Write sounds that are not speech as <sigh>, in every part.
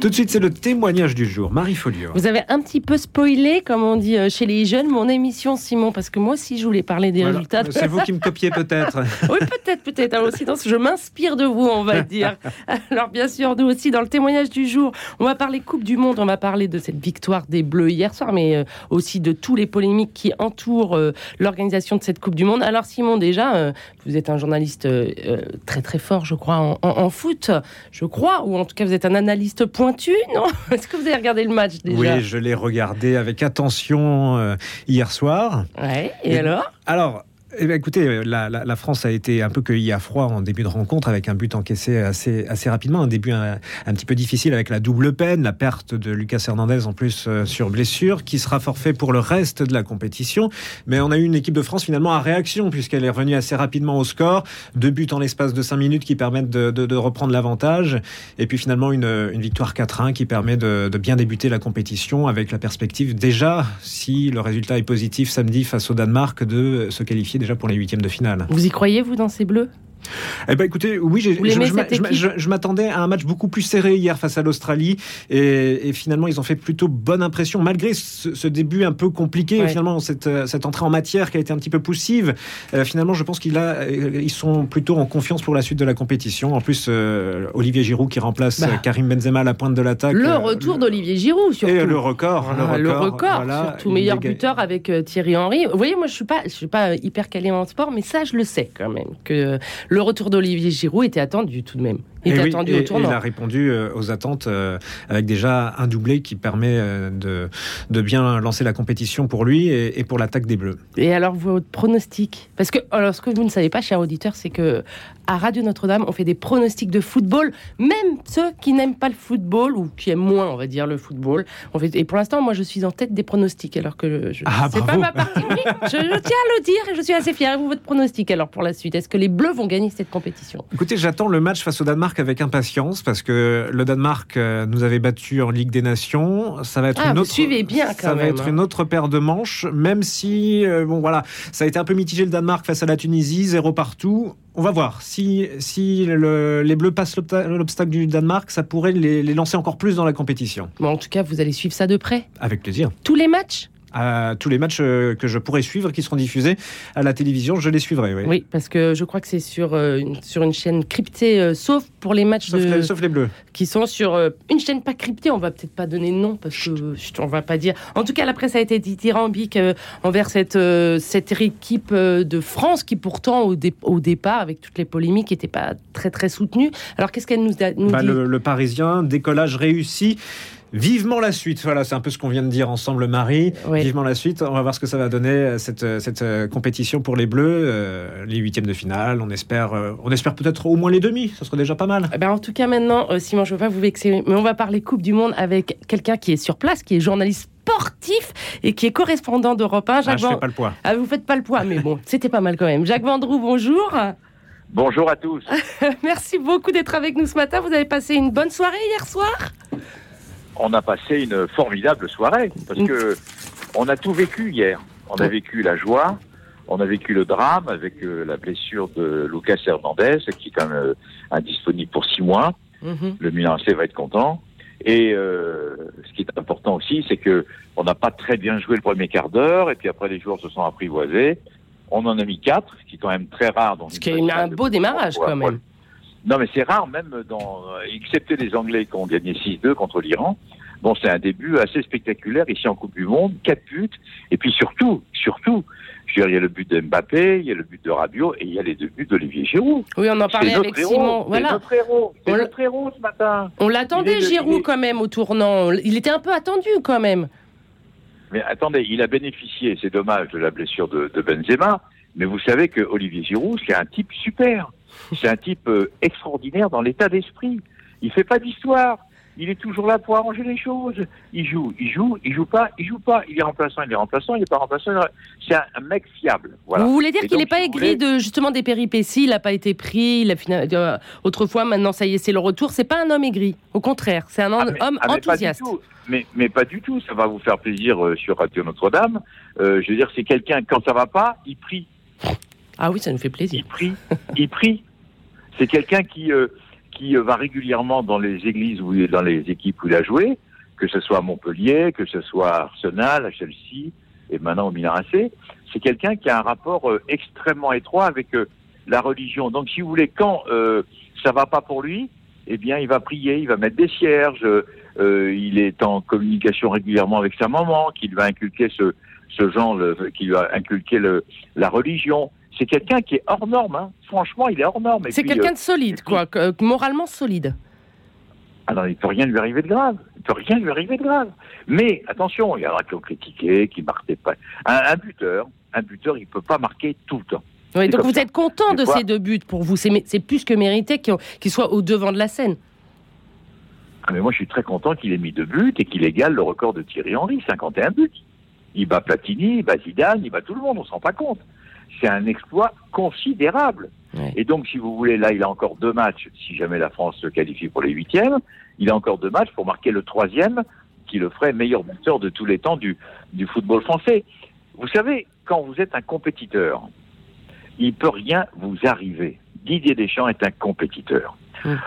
Tout de suite, c'est le témoignage du jour. Marie Folio. Vous avez un petit peu spoilé, comme on dit euh, chez les jeunes, mon émission, Simon, parce que moi aussi, je voulais parler des Voilà. résultats. C'est vous qui me copiez peut-être. <laughs> Oui, peut-être, peut-être. Alors aussi, dans ce- je m'inspire de vous, on va dire. <laughs> Alors, bien sûr, nous aussi, dans le témoignage du jour, on va parler Coupe du Monde, on va parler de cette victoire des Bleus hier soir, mais euh, aussi de tous les polémiques qui entourent euh, l'organisation de cette Coupe du Monde. Alors, Simon, déjà, vous êtes un journaliste très, très fort, je crois, en, en- en foot, je crois, ou en tout cas, vous êtes un analyste pointu, non <laughs> Est-ce que vous avez regardé le match déjà Oui, je l'ai regardé avec attention euh, hier soir. Ouais, et, Et- alors? Alors, eh écoutez, la, la- France a été un peu cueillie à froid en début de rencontre avec un but encaissé assez, rapidement. Un début un, petit peu difficile avec la double peine, la perte de Lucas Hernandez en plus euh, sur blessure, qui sera forfait pour le reste de la compétition. Mais on a eu une équipe de France finalement à réaction puisqu'elle est revenue assez rapidement au score. Deux buts en l'espace de cinq minutes qui permettent de, reprendre l'avantage. Et puis finalement une, victoire 4-1 qui permet de bien débuter la compétition avec la perspective déjà, si le résultat est positif samedi face au Danemark, de se qualifier déjà pour les huitièmes de finale. Vous y croyez, vous, dans ces Bleus? Eh ben écoutez, oui, je, je m'attendais à un match beaucoup plus serré hier face à l'Australie et, et finalement ils ont fait plutôt bonne impression malgré ce, ce début un peu compliqué. Ouais. Finalement cette, euh, cette entrée en matière qui a été un petit peu poussive. euh, finalement, je pense qu'ils euh, ils sont plutôt en confiance pour la suite de la compétition. En plus, euh, Olivier Giroud qui remplace Bah. Karim Benzema à la pointe de l'attaque. Le euh, retour d'Olivier Giroud, surtout. et le record, Ah, le record, voilà, surtout meilleur buteur avec Thierry Henry. Vous voyez, moi, je suis pas, je suis pas hyper calé en sport, mais ça, je le sais quand même que le retour d'Olivier Giroud était attendu tout de même. Il Et était oui, attendu et- au et tournant. il a répondu euh, aux attentes euh, avec déjà un doublé qui permet euh, de, de bien lancer la compétition pour lui et, et pour l'attaque des Bleus. Et alors, votre pronostic? Parce que, alors, ce que vous ne savez pas, cher auditeur, c'est que à Radio Notre-Dame, on fait des pronostics de football, même ceux qui n'aiment pas le football ou qui aiment moins, on va dire, le football. On fait, et pour l'instant, moi, je suis en tête des pronostics, alors que je, Ah, c'est pas ma partie. Oui, je, je tiens à le dire et je suis assez. Et vous, votre pronostic, alors, pour la suite? Est-ce que les Bleus vont gagner cette compétition? Écoutez, j'attends le match face au Danemark avec impatience parce que le Danemark euh, nous avait battu en Ligue des Nations. Ça va être Ah, une vous autre. suivez bien, quand ça va être hein. une autre paire de manches, même si euh, bon voilà, ça a été un peu mitigé le Danemark face à la Tunisie, zéro partout. On va voir si si le- les Bleus passent l'obsta- l'obstacle du Danemark, ça pourrait les, les lancer encore plus dans la compétition. Bon, En tout cas, vous allez suivre ça de près. Avec plaisir. Tous les matchs? À tous les matchs euh, que je pourrais suivre, qui seront diffusés à la télévision, je les suivrai. Oui. Oui, parce que je crois que c'est sur, euh, une, sur une chaîne cryptée, euh, sauf pour les matchs Sauf, de- les, sauf les Bleus. qui sont sur euh, une chaîne pas cryptée. On va peut-être pas donner de nom parce que chut, on va pas dire. En tout cas, la presse a été dithyrambique envers cette cette équipe de France qui pourtant au, dé- au départ, avec toutes les polémiques, n'était pas très très soutenue. Alors qu'est-ce qu'elle nous, a- nous Bah, dit? le, le Parisien, décollage réussi. Vivement la suite. Voilà, c'est un peu ce qu'on vient de dire ensemble, Marie. Oui. Vivement la suite. On va voir ce que ça va donner euh, cette, euh, cette euh, compétition pour les Bleus, euh, les huitièmes de finale. On espère, euh, on espère peut-être au moins les demi. Ça serait déjà pas mal. Eh ben, en tout cas, maintenant, euh, Simon, je ne veux pas vous vexer, mais on va parler Coupe du Monde avec quelqu'un qui est sur place, qui est journaliste sportif et qui est correspondant d'Europe 1. Ah, Jacques je fais Van- pas le poids. Ah, vous faites pas le poids, mais bon, c'était pas mal quand même. Jacques Vendroux, bonjour. Bonjour à tous. <laughs> Merci beaucoup d'être avec nous ce matin. Vous avez passé une bonne soirée hier soir? On a passé une formidable soirée parce que on a tout vécu hier. On a vécu la joie, on a vécu le drame avec euh, la blessure de Lucas Hernandez qui est quand même euh, indisponible pour six mois. Mhm. Le Milan AC va être content. Et euh, ce qui est important aussi, c'est que on n'a pas très bien joué le premier quart d'heure et puis après les joueurs se sont apprivoisés. On en a mis quatre, ce qui est quand même très rare. Dans Ce qui est un beau démarrage quand même. Non, mais c'est rare, même dans, excepté les Anglais qui ont gagné 6-2 contre l'Iran. Bon, c'est un début assez spectaculaire ici en Coupe du Monde, quatre buts, et puis surtout, surtout, je veux dire, il y a le but de Mbappé, il y a le but de Rabiot, et il y a les deux buts d'Olivier Giroud. Oui, on en parlait avec héros, Simon. c'est Voilà. notre héros, c'est On notre héros ce matin. On l'attendait, Giroud, quand même, au tournant. Il était un peu attendu, quand même. Mais attendez, il a bénéficié, c'est dommage, de la blessure de, de Benzema, mais vous savez que Olivier Giroud, c'est un type super. C'est un type euh, extraordinaire dans l'état d'esprit. Il fait pas d'histoire. Il est toujours là pour arranger les choses. Il joue, il joue, il joue pas, il joue pas. Il est remplaçant, il est remplaçant, il est pas remplaçant. C'est un, mec fiable. Voilà. Vous voulez dire qu'il n'est pas si aigri voulez- de justement des péripéties? Il n'a pas été pris. Il a euh, autrefois, maintenant, ça y est, c'est le retour. C'est pas un homme aigri. Au contraire, c'est un Ah, homme mais- homme ah, mais pas du enthousiaste. tout. Mais, mais pas du tout. Ça va vous faire plaisir euh, sur Radio Notre-Dame. Euh, je veux dire, c'est quelqu'un, quand ça va pas, il prie. Ah oui, ça nous fait plaisir. il prie, il prie. C'est quelqu'un qui, euh, qui va régulièrement dans les églises ou dans les équipes où il a joué, que ce soit à Montpellier, que ce soit à Arsenal, à Chelsea et maintenant au Milan. C'est quelqu'un qui a un rapport euh, extrêmement étroit avec euh, la religion. Donc, si vous voulez, quand euh, ça va pas pour lui, eh bien, il va prier, il va mettre des cierges, il est en communication régulièrement avec sa maman, qui lui va inculquer ce, ce genre, qui lui le, la religion. C'est quelqu'un qui est hors norme. Hein. Franchement, il est hors norme. C'est quelqu'un de solide, quoi, moralement solide. Alors, il peut rien lui arriver de grave. Il peut rien lui arriver de grave. Mais attention, il y aura qui ont critiqué, qui marquaient pas. Un, buteur, un buteur, il peut pas marquer tout le temps. Oui, donc vous êtes content de ces deux buts pour vous. C'est plus que mérité qu'il soit au devant de la scène. Ah, mais moi, je suis très content qu'il ait mis deux buts et qu'il égale le record de Thierry Henry, 51 buts. Il bat Platini, il bat Zidane, il bat tout le monde, on s'en rend pas compte. C'est un exploit considérable. Et donc, si vous voulez, là, il a encore deux matchs, si jamais la France se qualifie pour les huitièmes, il a encore deux matchs pour marquer le troisième, qui le ferait meilleur buteur de tous les temps du, du football français. Vous savez, quand vous êtes un compétiteur, il peut rien vous arriver. Didier Deschamps est un compétiteur.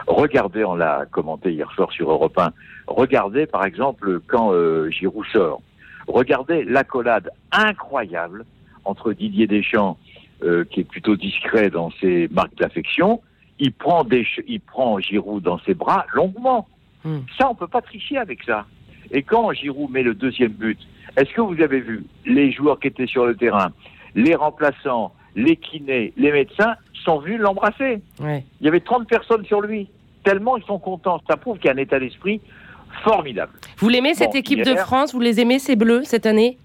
Regardez, on l'a commenté hier soir sur Europe 1, regardez par exemple quand euh, Giroud sort. Regardez l'accolade incroyable entre Didier Deschamps euh, qui est plutôt discret dans ses marques d'affection, il prend, des, il prend Giroud dans ses bras longuement. Hmm. Ça, on peut pas tricher avec ça. Et quand Giroud met le deuxième but, est-ce que vous avez vu les joueurs qui étaient sur le terrain, les remplaçants, les kinés, les médecins sont venus l'embrasser Il y avait 30 personnes sur lui. Tellement ils sont contents. Ça prouve qu'il y a un état d'esprit formidable. Vous l'aimez cette équipe de France? Vous les aimez ces Bleus cette année?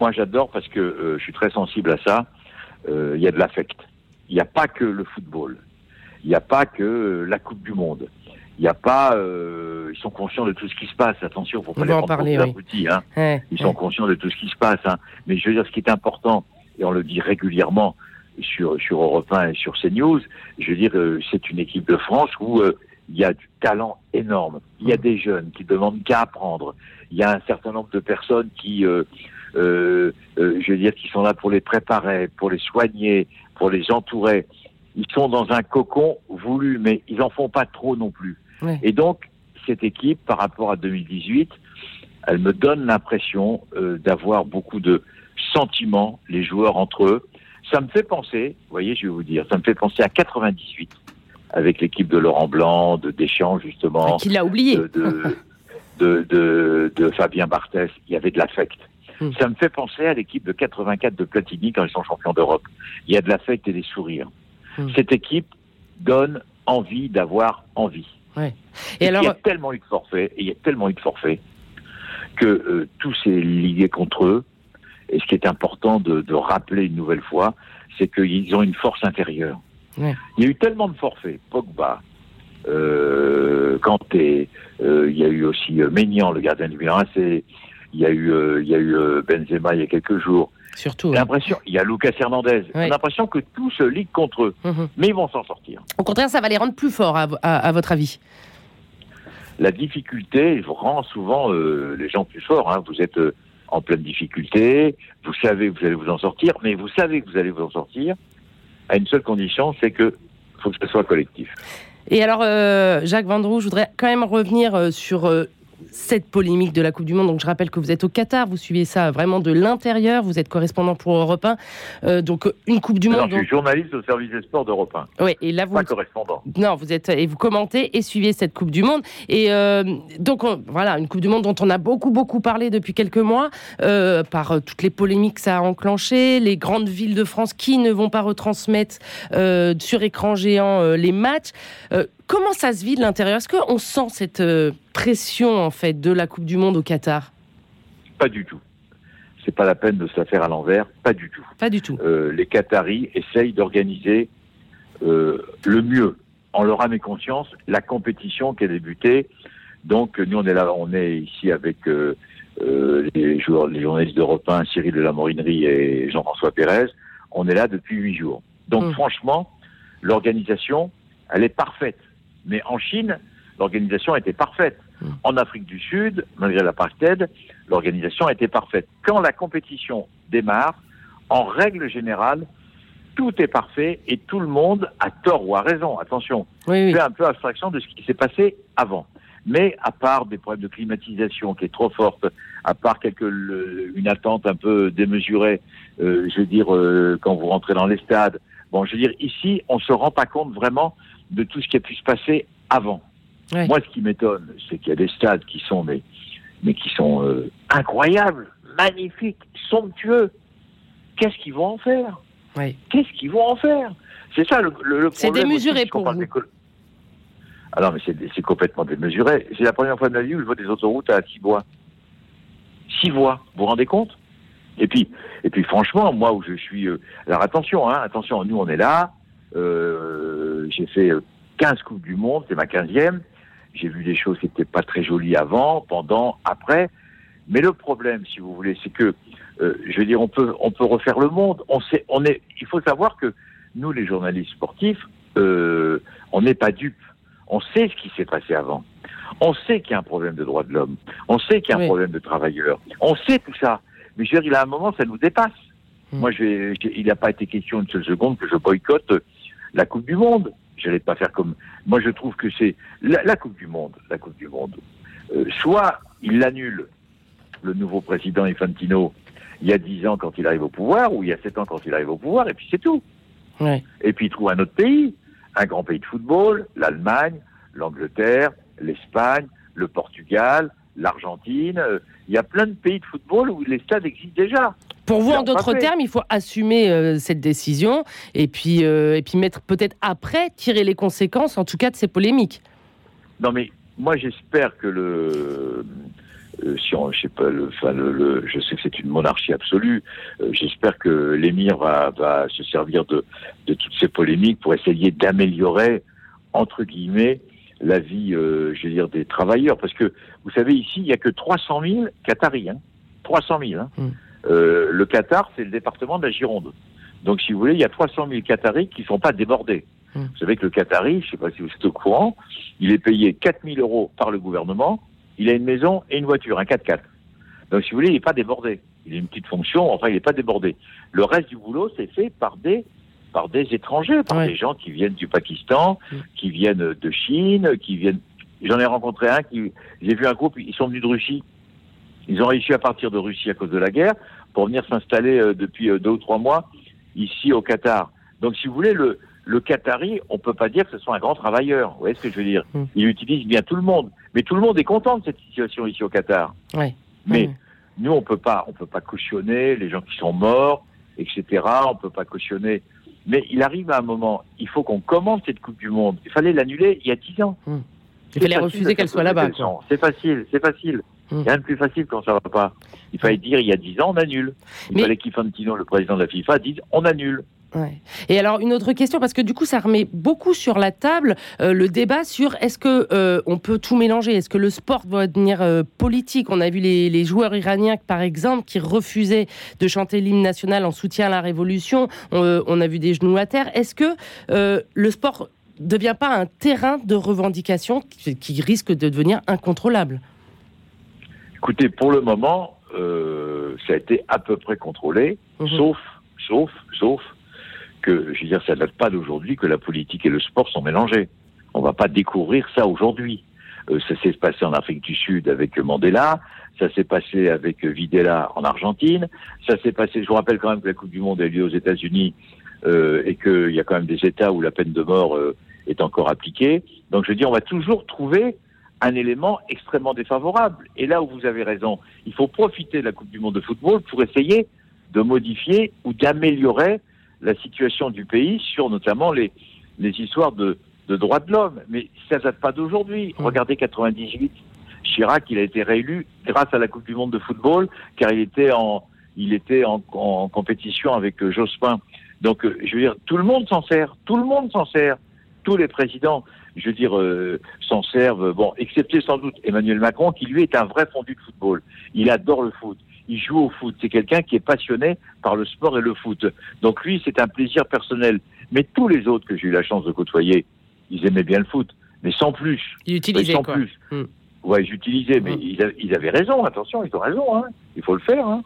Moi, j'adore parce que euh, je suis très sensible à ça. Euh, il y a de l'affect. Il n'y a pas que le football. Il n'y a pas que euh, la Coupe du Monde. Il n'y a pas. ils sont conscients de tout ce qui se passe. Attention, faut pas les en parler, oui. hein. ils sont conscients de tout ce qui se passe. Hein. Mais je veux dire, ce qui est important, et on le dit régulièrement sur sur Europe 1 et sur CNews, je veux dire, c'est une équipe de France où il y a du talent énorme. Il y a des jeunes qui demandent qu'à apprendre. Il y a un certain nombre de personnes qui euh, euh, je veux dire, qui sont là pour les préparer, pour les soigner, pour les entourer. Ils sont dans un cocon voulu, mais ils en font pas trop non plus. Et donc, cette équipe, par rapport à 2018, elle me donne l'impression euh, d'avoir beaucoup de sentiments, les joueurs entre eux. Ça me fait penser, vous voyez, je vais vous dire, ça me fait penser à 98, avec l'équipe de Laurent Blanc, de Deschamps, justement. Qui l'a oublié. De, de, <laughs> de, de, Fabien Barthès. Il y avait de l'affect. Hmm. Ça me fait penser à l'équipe de 84 de Platini quand ils sont champions d'Europe. Il y a de l'affect et des sourires. Hmm. Cette équipe donne envie d'avoir envie. Ouais. Et, alors... Il y a tellement eu de forfaits, il y a tellement eu de forfaits, que euh, tout s'est lié contre eux. Et ce qui est important de, de rappeler une nouvelle fois, c'est qu'ils ont une force intérieure. Ouais. Il y a eu tellement de forfaits. Pogba, euh, Kanté, euh, il y a eu aussi euh, Ménian, le gardien du Milan il y a eu, euh, il y a eu euh, Benzema il y a quelques jours. Surtout. L'impression, il y a Lucas Hernandez. J'ai l'impression que tout se ligue contre eux, mhm. mais ils vont s'en sortir. Au contraire, ça va les rendre plus forts, à, votre avis? La difficulté rend souvent euh, les gens plus forts. Hein. Vous êtes en pleine difficulté, vous savez que vous allez vous en sortir, mais vous savez que vous allez vous en sortir à une seule condition, c'est que faut que ce soit collectif. Et alors, Jacques Vendroux, je voudrais quand même revenir sur cette polémique de la Coupe du Monde. Donc je rappelle que vous êtes au Qatar, vous suivez ça vraiment de l'intérieur, vous êtes correspondant pour Europe 1. Euh, donc une Coupe du Monde. je suis journaliste au service des sports d'Europe 1. Oui, et là vous. Pas correspondant. Non, vous êtes et vous commentez et suivez cette Coupe du Monde. Et euh, donc voilà, une Coupe du Monde dont on a beaucoup beaucoup parlé depuis quelques mois euh, par toutes les polémiques que ça a enclenché, les grandes villes de France qui ne vont pas retransmettre sur écran géant les matchs. Comment ça se vit de l'intérieur? Est-ce qu'on sent cette euh, pression en fait de la Coupe du Monde au Qatar? Pas du tout. C'est pas la peine de se la faire à l'envers. Pas du tout. Pas du tout. Euh, les Qataris essayent d'organiser euh, le mieux, en leur âme et conscience, la compétition qui a débuté. Donc nous on est là, on est ici avec les joueurs, les journalistes d'Europe 1, Cyril de la Morinerie et Jean-François Pérez. On est là depuis huit jours. Donc hum. franchement, l'organisation, elle est parfaite. Mais en Chine, l'organisation était parfaite. En Afrique du Sud, malgré l'apartheid, l'organisation était parfaite. Quand la compétition démarre, en règle générale, tout est parfait et tout le monde a tort ou a raison. Attention, Oui, oui. fait un peu abstraction de ce qui s'est passé avant. Mais à part des problèmes de climatisation qui est trop forte, à part quelque, le- une attente un peu démesurée, euh, je veux dire, euh, quand vous rentrez dans les stades, bon, je veux dire, ici, on se rend pas compte vraiment de tout ce qui a pu se passer avant. Ouais. Moi, ce qui m'étonne, c'est qu'il y a des stades qui sont, mais, mais qui sont euh, incroyables, magnifiques, somptueux. Qu'est-ce qu'ils vont en faire? Qu'est-ce qu'ils vont en faire? C'est ça le, le, le C'est problème. démesuré aussi, pour vous. Ah non, mais c'est complètement démesuré. C'est la première fois de ma vie où je vois des autoroutes à six voies. Six voies, vous vous rendez compte? Et puis, et puis franchement, moi où je suis... euh, Alors attention, hein, attention, nous on est là. Euh, J'ai fait euh, 15 Coupes du Monde, c'est ma 15e. J'ai vu des choses qui n'étaient pas très jolies avant, pendant, après. Mais le problème, si vous voulez, c'est que, euh, je veux dire, on peut, on peut refaire le monde. On sait, on est, il faut savoir que nous, les journalistes sportifs, euh, on n'est pas dupes. On sait ce qui s'est passé avant. On sait qu'il y a un problème de droits de l'homme. On sait qu'il y a un Oui. problème de travailleurs. On sait tout ça. Mais je veux dire, il y a un moment, ça nous dépasse. Mm. Moi, je vais, je- il n'a pas été question une seule seconde que je boycotte la Coupe du Monde. Je n'allais pas faire comme. Moi, je trouve que c'est la, la Coupe du Monde. La Coupe du Monde. Euh, soit il l'annule, le nouveau président Infantino, il y a 10 ans quand il arrive au pouvoir, ou il y a 7 ans quand il arrive au pouvoir, et puis c'est tout. Ouais. Et puis il trouve un autre pays, un grand pays de football, l'Allemagne, l'Angleterre, l'Espagne, le Portugal, l'Argentine. Euh, Il y a plein de pays de football où les stades existent déjà. Pour vous, en d'autres termes, il faut assumer euh, cette décision et puis, euh, et puis mettre peut-être après, tirer les conséquences, en tout cas, de ces polémiques. Non mais moi j'espère que le euh, si on, je sais pas, le, enfin, le, le- je sais que c'est une monarchie absolue. euh, J'espère que l'émir va, va se servir de, de toutes ces polémiques pour essayer d'améliorer entre guillemets la vie, euh, je veux dire, des travailleurs. Parce que vous savez ici, il y a que 300 000 Qataris, hein, 300 000. Hein. Mm. Euh, le Qatar, c'est le département de la Gironde. Donc, si vous voulez, il y a 300 000 Qataris qui ne sont pas débordés. Mm. Vous savez que le Qatari, je ne sais pas si vous êtes au courant, il est payé 4 000 euros par le gouvernement. Il a une maison et une voiture, un 4x4. Donc, si vous voulez, il n'est pas débordé. Il a une petite fonction, enfin, il n'est pas débordé. Le reste du boulot, c'est fait par des, par des étrangers, par Ouais. des gens qui viennent du Pakistan, Mm. qui viennent de Chine, qui viennent. J'en ai rencontré un qui, j'ai vu un groupe, ils sont venus de Russie. Ils ont réussi à partir de Russie à cause de la guerre pour venir s'installer euh, depuis euh, deux ou trois mois ici au Qatar. Donc, si vous voulez, le, le Qatari, on peut pas dire que ce soit un grand travailleur. Vous voyez ce que je veux dire Mm. Il utilise bien tout le monde, mais tout le monde est content de cette situation ici au Qatar. Mais Ouais. nous, on peut pas, on peut pas cautionner les gens qui sont morts, etc. On peut pas cautionner. Mais il arrive à un moment, il faut qu'on commande cette Coupe du Monde. Il fallait l'annuler il y a dix ans. Il C'est fallait refuser qu'elle soit là-bas. C'est facile, c'est facile. Mm. Rien de plus facile quand ça va pas. Il fallait dire il y a dix ans, on annule. Il Mais- fallait qu'Infantino, le président de la FIFA, dise on annule. Ouais. Et alors une autre question parce que du coup ça remet beaucoup sur la table euh, le débat sur est-ce que euh, on peut tout mélanger? Est-ce que le sport doit devenir euh, politique? On a vu les, les joueurs iraniens par exemple qui refusaient de chanter l'hymne national en soutien à la révolution. On, on a vu des genoux à terre. Est-ce que le sport devient pas un terrain de revendication qui, qui risque de devenir incontrôlable? Écoutez, pour le moment, ça a été à peu près contrôlé, Mhm. sauf, sauf, sauf que, je veux dire, ça date pas d'aujourd'hui que la politique et le sport sont mélangés. On va pas découvrir ça aujourd'hui. Euh, ça s'est passé en Afrique du Sud avec Mandela, ça s'est passé avec Videla en Argentine, ça s'est passé, je vous rappelle quand même que la Coupe du Monde a lieu aux États-Unis euh, et qu'il y a quand même des États où la peine de mort euh, est encore appliquée. Donc je dire, on va toujours trouver un élément extrêmement défavorable. Et là où vous avez raison, il faut profiter de la Coupe du Monde de football pour essayer de modifier ou d'améliorer la situation du pays sur notamment les, les histoires de, de droits de l'homme. Mais ça date pas d'aujourd'hui. Mm. Regardez 98, Chirac, il a été réélu grâce à la Coupe du Monde de football, car il était en, il était en, en compétition avec euh, Jospin. Donc, euh, je veux dire, tout le monde s'en sert, tout le monde s'en sert, tous les présidents, je veux dire, euh, s'en servent. Bon, excepté sans doute Emmanuel Macron, qui lui est un vrai fondu de football. Il adore le foot. Il joue au foot. C'est quelqu'un qui est passionné par le sport et le foot. Donc lui, c'est un plaisir personnel. Mais tous les autres que j'ai eu la chance de côtoyer, ils aimaient bien le foot, mais sans plus. il Mais utilisait sans quoi plus. Mm. Ouais, j'utilisais, mais Mm. ils, a- ils avaient raison. Attention, ils ont raison. Hein. Il faut le faire. Hein.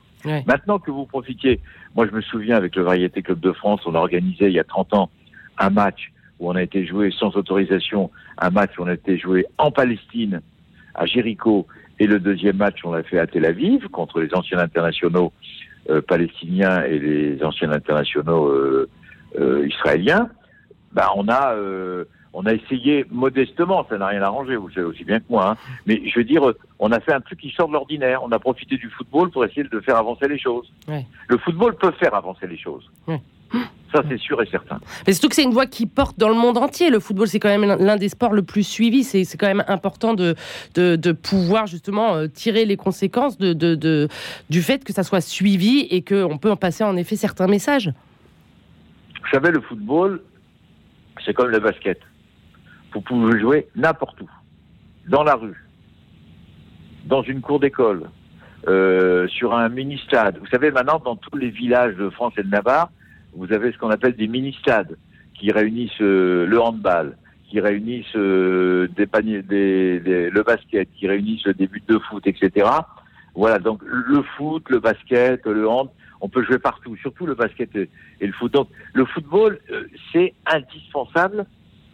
Maintenant que vous profitiez, moi je me souviens avec le Variété Club de France, on a organisé il y a 30 ans un match où on a été joué sans autorisation, un match où on a été joué en Palestine, à Jéricho, et le deuxième match on l'a fait à Tel Aviv contre les anciens internationaux euh, palestiniens et les anciens internationaux euh, euh, israéliens. Bah, on a on a essayé modestement, ça n'a rien arrangé, vous le savez aussi bien que moi, hein. mais je veux dire, on a fait un truc qui sort de l'ordinaire. On a profité du football pour essayer de faire avancer les choses. Le football peut faire avancer les choses. Ça, c'est sûr et certain. Mais surtout que c'est une voie qui porte dans le monde entier. Le football, c'est quand même l'un des sports le plus suivis. C'est quand même important de, de, pouvoir justement euh, tirer les conséquences de, de, du fait que ça soit suivi et qu'on peut en passer en effet certains messages. Vous savez, le football, c'est comme le basket. Vous pouvez jouer n'importe où. Dans la rue, dans une cour d'école, euh, sur un mini-stade. Vous savez, maintenant, dans tous les villages de France et de Navarre, vous avez ce qu'on appelle des mini-stades qui réunissent euh, le handball, qui réunissent euh, des paniers, des, le basket, qui réunissent le début de foot, etc. Voilà, donc le foot, le basket, le hand, on peut jouer partout, surtout le basket et, le foot. Donc le football, euh, c'est indispensable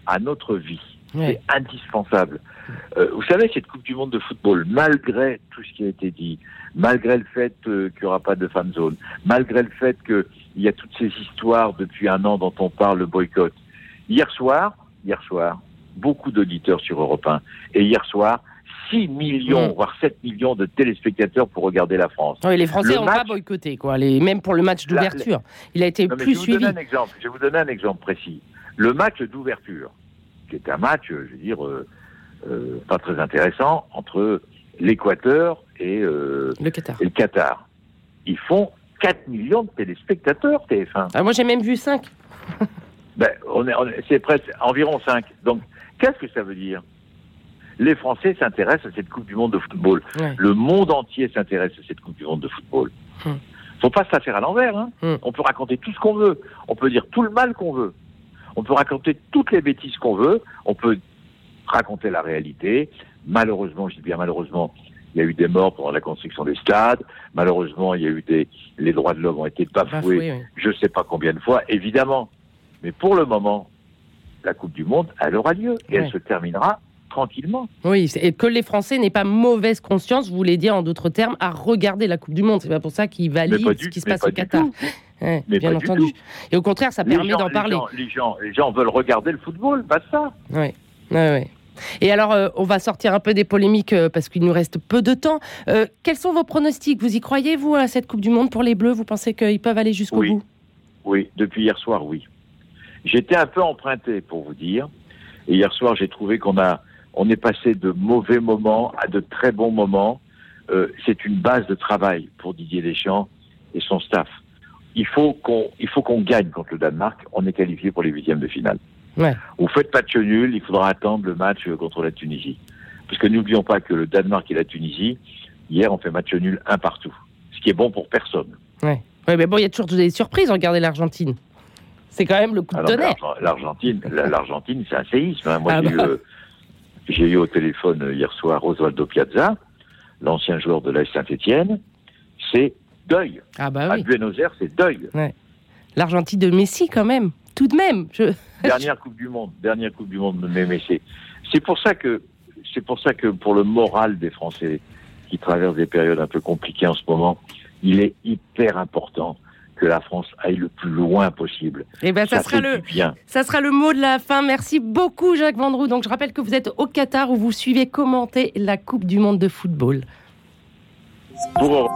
à notre vie. C'est indispensable. vous savez, cette Coupe du Monde de football, malgré tout ce qui a été dit, malgré le fait qu'il n'y aura pas de fan zone, malgré le fait que il y a toutes ces histoires depuis un an dont on parle, le boycott. Hier soir, hier soir, beaucoup d'auditeurs sur Europe 1. Et hier soir, 6 millions, mm. voire 7 millions de téléspectateurs pour regarder la France. Oui, les Français n'ont pas boycotté, quoi. Les, même pour le match d'ouverture. Il a été plus suivi. un exemple, je vais vous donner un exemple précis. Le match d'ouverture, qui est un match, je veux dire, euh, euh, pas très intéressant, entre l'Équateur et, euh, le et le Qatar. Ils font 4 millions de téléspectateurs, TF1. Ah, moi, j'ai même vu 5. <laughs> ben, on est, c'est presque environ 5. Donc, qu'est-ce que ça veut dire? Les Français s'intéressent à cette Coupe du Monde de football. Le monde entier s'intéresse à cette Coupe du Monde de football. ne hum. Faut pas se la faire à l'envers. Hein. Hum. On peut raconter tout ce qu'on veut. On peut dire tout le mal qu'on veut. On peut raconter toutes les bêtises qu'on veut. On peut raconter la réalité. Malheureusement, je dis bien malheureusement, il y a eu des morts pendant la construction des stades. Malheureusement, il y a eu des, les droits de l'homme ont été bafoués, je ne sais pas combien de fois, évidemment. Mais pour le moment, la Coupe du Monde, elle aura lieu et elle se terminera tranquillement. Oui, et que les Français n'aient pas mauvaise conscience, vous voulez dire en d'autres termes, à regarder la Coupe du Monde. C'est pas pour ça qu'ils valident ce qui se passe au Qatar. <laughs> mais bien entendu. Et au contraire, ça permet d'en parler. les, gens, les gens veulent regarder le football, pas ça. Oui, oui, oui. Et alors, euh, on va sortir un peu des polémiques euh, parce qu'il nous reste peu de temps. Euh, quels sont vos pronostics? Vous y croyez, vous, à cette Coupe du Monde pour les Bleus? Vous pensez qu'ils peuvent aller jusqu'au bout? Oui, depuis hier soir, oui. J'étais un peu emprunté, pour vous dire. Et hier soir, j'ai trouvé qu'on a, on est passé de mauvais moments à de très bons moments. c'est une base de travail pour Didier Deschamps et son staff. Il faut qu'on, il faut qu'on gagne contre le Danemark. On est qualifié pour les huitièmes de finale. Ouais. Vous faites match nul, il faudra attendre le match contre la Tunisie. Parce que n'oublions pas que le Danemark et la Tunisie, hier, on fait match nul un partout. Ce qui est bon pour personne. Ouais. ouais mais bon, il y a toujours des surprises. Regardez l'Argentine. C'est quand même le coup de tonnerre. L'Argentine, l'Argentine, c'est un séisme. Hein. Moi, ah bah. j'ai eu, au téléphone hier soir Osvaldo Piazza, l'ancien joueur de la Saint-Etienne. C'est deuil. Ah bah oui. À Buenos Aires, c'est deuil. L'Argentine de Messi, quand même tout de même. Je... <laughs> Dernière Coupe du Monde, dernière Coupe du Monde, mais, mais c'est pour ça que c'est pour ça que pour le moral des Français qui traversent des périodes un peu compliquées en ce moment, il est hyper important que la France aille le plus loin possible. Et eh ben, ça, sera le, ça sera le mot de la fin. Merci beaucoup, Jacques Vendroux. Donc, je rappelle que vous êtes au Qatar où vous suivez commenter la Coupe du Monde de football. Pour...